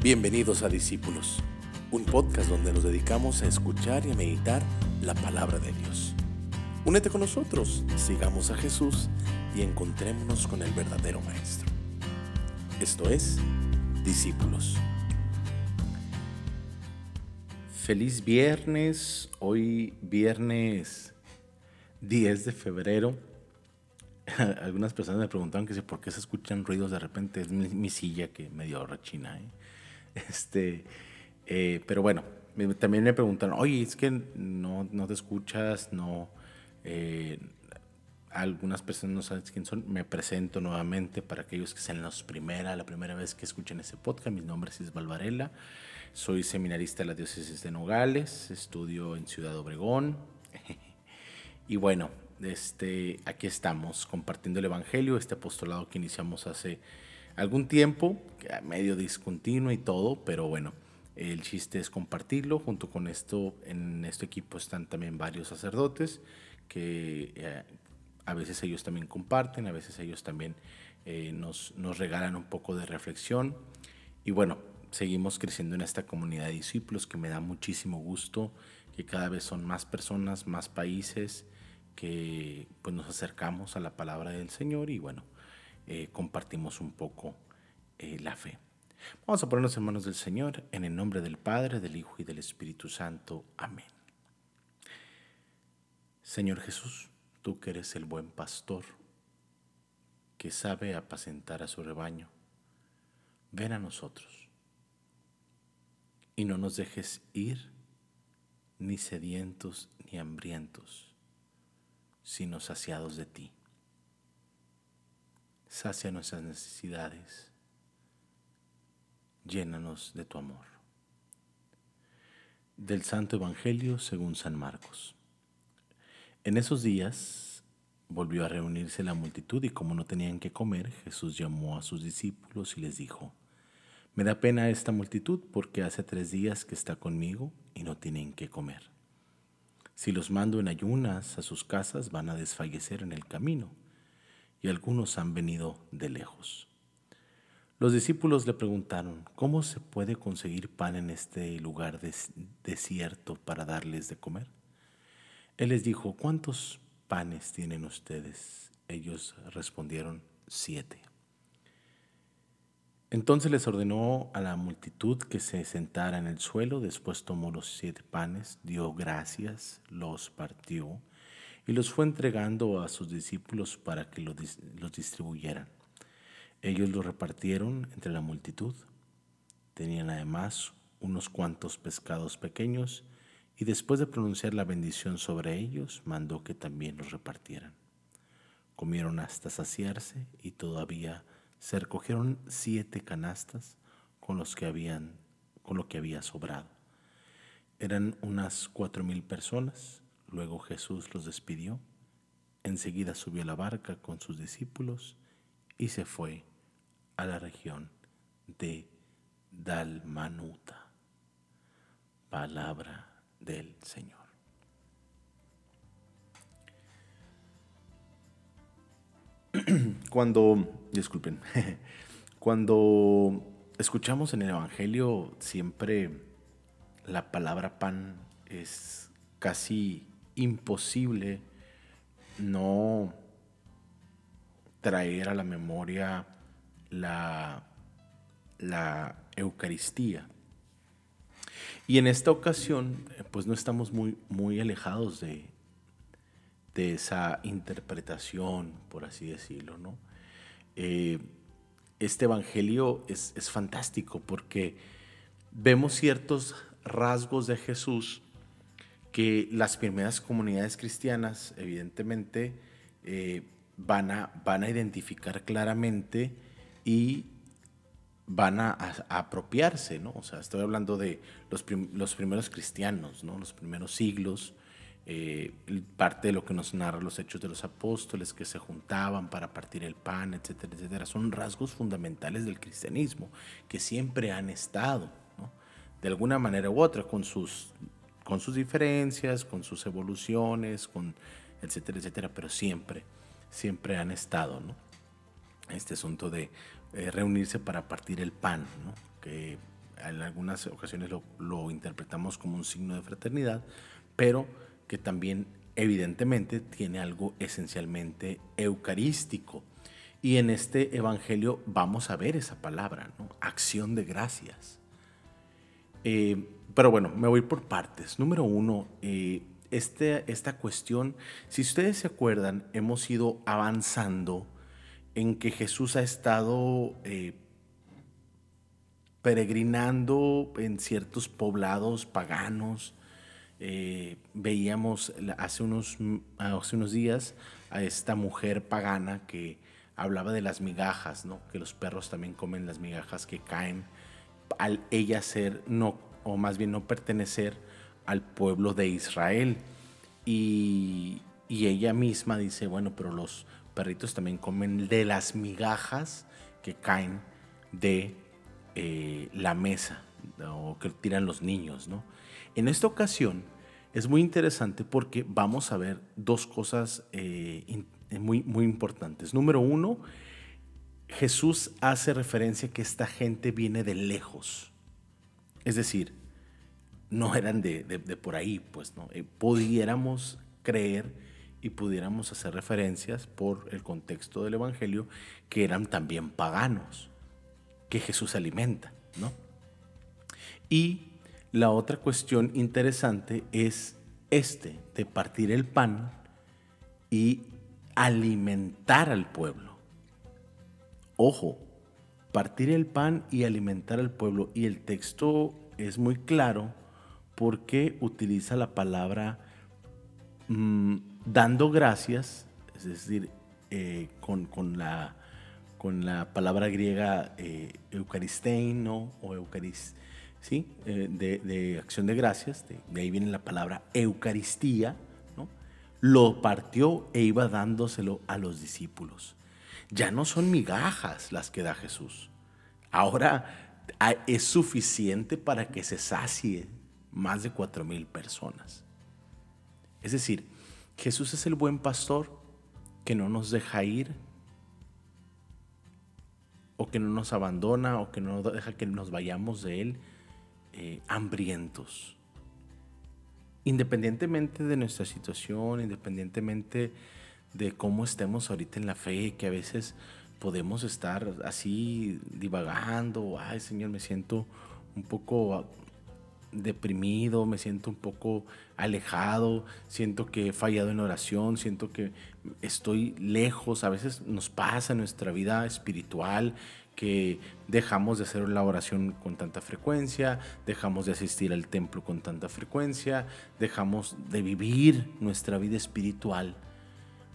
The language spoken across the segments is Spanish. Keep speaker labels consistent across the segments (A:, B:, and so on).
A: Bienvenidos a Discípulos, un podcast donde nos dedicamos a escuchar y a meditar la palabra de Dios. Únete con nosotros, sigamos a Jesús y encontrémonos con el verdadero Maestro. Esto es Discípulos. Feliz viernes, hoy viernes 10 de febrero. Algunas personas me preguntaban que si por qué se escuchan ruidos de repente, es mi, silla que medio rechina. ¿eh? Este, eh, pero bueno, también me preguntaron, oye, es que no, no te escuchas, no... Eh, algunas personas no saben quién son. Me presento nuevamente para aquellos que sean los primera, la primera vez que escuchen ese podcast. Mi nombre es Isbal Varela. Soy seminarista de la diócesis de Nogales. Estudio en Ciudad Obregón. y bueno, este, aquí estamos compartiendo el Evangelio, este apostolado que iniciamos hace algún tiempo, medio discontinuo y todo, pero bueno, el chiste es compartirlo. Junto con esto, en este equipo están también varios sacerdotes que eh, a veces ellos también comparten, a veces ellos también eh, nos, nos regalan un poco de reflexión. Y bueno, seguimos creciendo en esta comunidad de discípulos que me da muchísimo gusto, que cada vez son más personas, más países, que pues nos acercamos a la palabra del Señor y bueno, eh, compartimos un poco eh, la fe. Vamos a ponernos en manos del Señor, en el nombre del Padre, del Hijo y del Espíritu Santo. Amén. Señor Jesús, tú que eres el buen pastor, que sabe apacentar a su rebaño, ven a nosotros y no nos dejes ir ni sedientos ni hambrientos, sino saciados de ti sacia nuestras necesidades, llénanos de tu amor. Del Santo Evangelio según San Marcos. En esos días volvió a reunirse la multitud y como no tenían que comer, Jesús llamó a sus discípulos y les dijo, Me da pena esta multitud porque hace tres días que está conmigo y no tienen que comer. Si los mando en ayunas a sus casas van a desfallecer en el camino y algunos han venido de lejos. Los discípulos le preguntaron, ¿cómo se puede conseguir pan en este lugar desierto para darles de comer? Él les dijo, ¿cuántos panes tienen ustedes? Ellos respondieron, siete. Entonces les ordenó a la multitud que se sentara en el suelo, después tomó los siete panes, dio gracias, los partió y los fue entregando a sus discípulos para que los, distribuyeran. Ellos los repartieron entre la multitud. Tenían además unos cuantos pescados pequeños y después de pronunciar la bendición sobre ellos, mandó que también los repartieran. Comieron hasta saciarse y todavía se recogieron siete canastas con los que habían con lo que había sobrado. Eran unas cuatro mil personas Luego Jesús los despidió, enseguida subió a la barca con sus discípulos y se fue a la región de Dalmanuta. Palabra del Señor. Cuando, disculpen, cuando escuchamos en el Evangelio siempre la palabra pan es casi imposible no traer a la memoria la, la Eucaristía. Y en esta ocasión, pues no estamos muy, muy alejados de, de esa interpretación, por así decirlo, ¿no? Eh, este evangelio es, es, fantástico porque vemos ciertos rasgos de Jesús que las primeras comunidades cristianas, evidentemente, eh, van, a, van a identificar claramente y van a, apropiarse, ¿no? O sea, estoy hablando de los, los primeros cristianos, ¿no? Los primeros siglos, eh, parte de lo que nos narra los hechos de los apóstoles, que se juntaban para partir el pan, etcétera, etcétera, son rasgos fundamentales del cristianismo que siempre han estado, ¿no? De alguna manera u otra, con sus con sus diferencias, con sus evoluciones, con etcétera, etcétera, pero siempre, siempre han estado, ¿no? Este asunto de eh, reunirse para partir el pan, ¿no? Que en algunas ocasiones lo, lo interpretamos como un signo de fraternidad, pero que también evidentemente tiene algo esencialmente eucarístico. Y en este Evangelio vamos a ver esa palabra, ¿no? acción de gracias. Eh, pero bueno, me voy por partes. Número uno, eh, este, esta cuestión, si ustedes se acuerdan, hemos ido avanzando en que Jesús ha estado eh, peregrinando en ciertos poblados paganos. veíamos hace unos, hace unos días a esta mujer pagana que hablaba de las migajas, ¿no? que los perros también comen las migajas que caen al ella ser, no, o más bien no pertenecer al pueblo de Israel. Y, ella misma dice, bueno, pero los perritos también comen de las migajas que caen de eh, la mesa o que tiran los niños, ¿no? En esta ocasión es muy interesante porque vamos a ver dos cosas eh, muy, muy importantes. Número uno, Jesús hace referencia que esta gente viene de lejos. Es decir, no eran de, por ahí, pues no. Eh, pudiéramos creer y pudiéramos hacer referencias por el contexto del Evangelio que eran también paganos, que Jesús alimenta, ¿no? Y la otra cuestión interesante es este, de partir el pan y alimentar al pueblo. Ojo, partir el pan y alimentar al pueblo. Y el texto es muy claro porque utiliza la palabra mm, dando gracias, es decir, eh, con, la, con, la, palabra griega eh, eucaristein o eucarist, ¿sí? Eh, de, acción de gracias, de ahí viene la palabra Eucaristía lo partió e iba dándoselo a los discípulos. Ya no son migajas las que da Jesús. Ahora es suficiente para que se sacie más de cuatro mil personas. Es decir, Jesús es el buen pastor que no nos deja ir o que no nos abandona o que no deja que nos vayamos de Él eh, hambrientos independientemente de nuestra situación, independientemente de cómo estemos ahorita en la fe, que a veces podemos estar así divagando, ay Señor, me siento un poco deprimido, me siento un poco alejado, siento que he fallado en oración, siento que estoy lejos, a veces nos pasa en nuestra vida espiritual que dejamos de hacer la oración con tanta frecuencia, dejamos de asistir al templo con tanta frecuencia, dejamos de vivir nuestra vida espiritual.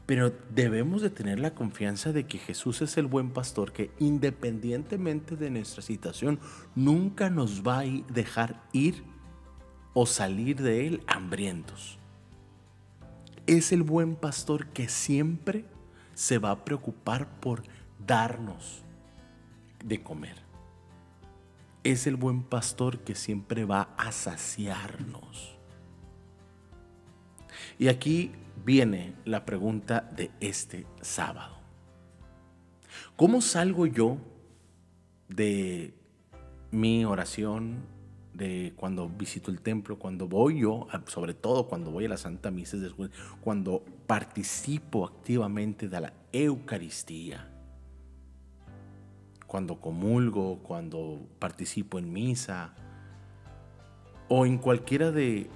A: Pero debemos de tener la confianza de que Jesús es el buen pastor que independientemente de nuestra situación nunca nos va a dejar ir o salir de él hambrientos. Es el buen pastor que siempre se va a preocupar por darnos de comer. Es el buen pastor que siempre va a saciarnos. Y aquí viene la pregunta de este sábado. ¿Cómo salgo yo de mi oración, de cuando visito el templo, cuando voy yo, sobre todo cuando voy a la Santa Misa, cuando participo activamente de la Eucaristía? cuando comulgo, cuando participo en misa o en cualquiera de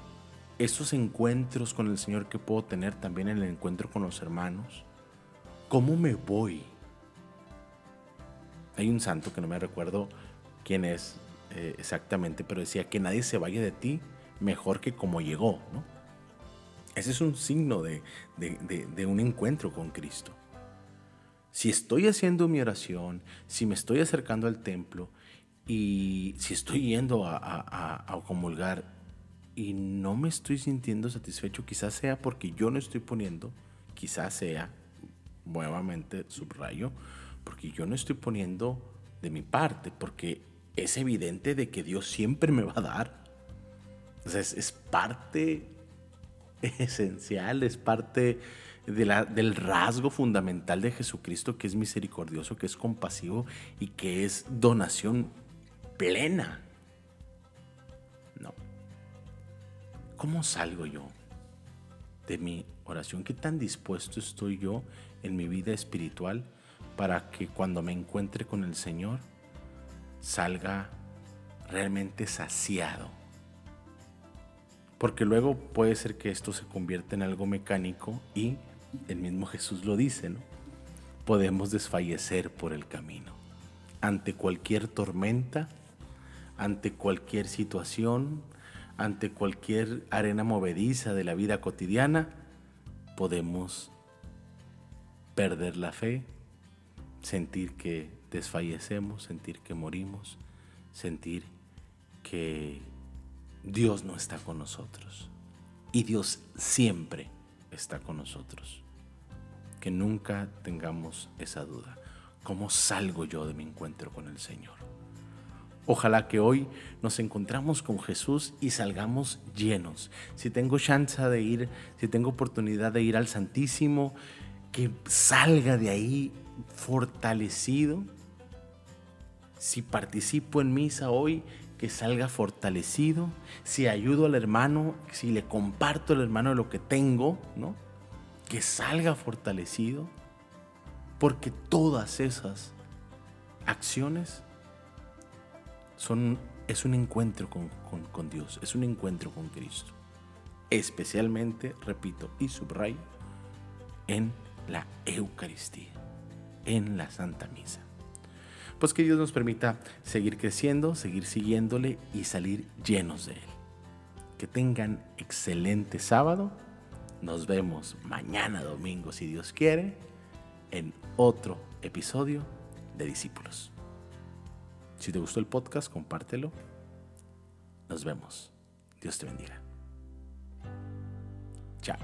A: esos encuentros con el Señor que puedo tener también en el encuentro con los hermanos, ¿cómo me voy? Hay un santo que no me recuerdo quién es eh, exactamente, pero decía que nadie se vaya de ti mejor que como llegó, ¿no? Ese es un signo de un encuentro con Cristo. Si estoy haciendo mi oración, si me estoy acercando al templo y si estoy yendo a, comulgar y no me estoy sintiendo satisfecho, quizás sea porque yo no estoy poniendo, quizás sea, nuevamente subrayo, porque yo no estoy poniendo de mi parte, porque es evidente de que Dios siempre me va a dar. O sea, es parte esencial, es parte del rasgo fundamental de Jesucristo, que es misericordioso, que es compasivo y que es donación plena. ¿Cómo salgo yo de mi oración? ¿Qué tan dispuesto estoy yo en mi vida espiritual para que cuando me encuentre con el Señor salga realmente saciado? Porque luego puede ser que esto se convierta en algo mecánico y el mismo Jesús lo dice, ¿no? Podemos desfallecer por el camino. Ante cualquier tormenta, ante cualquier situación, ante cualquier arena movediza de la vida cotidiana, podemos perder la fe, sentir que desfallecemos, sentir que morimos, sentir que Dios no está con nosotros. Y Dios siempre está con nosotros. Que nunca tengamos esa duda. ¿Cómo salgo yo de mi encuentro con el Señor? Ojalá que hoy nos encontramos con Jesús y salgamos llenos. Si tengo chance de ir, si tengo oportunidad de ir al Santísimo, que salga de ahí fortalecido. Si participo en misa hoy, que salga fortalecido. Si ayudo al hermano, si le comparto al hermano lo que tengo, ¿no? Que salga fortalecido. Porque todas esas acciones son, es un encuentro con, con Dios, es un encuentro con Cristo. Especialmente, repito y subrayo, en la Eucaristía, en la Santa Misa. Pues que Dios nos permita seguir creciendo, seguir siguiéndole y salir llenos de Él. Que tengan excelente sábado. Nos vemos mañana domingo, si Dios quiere, en otro episodio de Discípulos. Si te gustó el podcast, compártelo. Nos vemos. Dios te bendiga. Chao.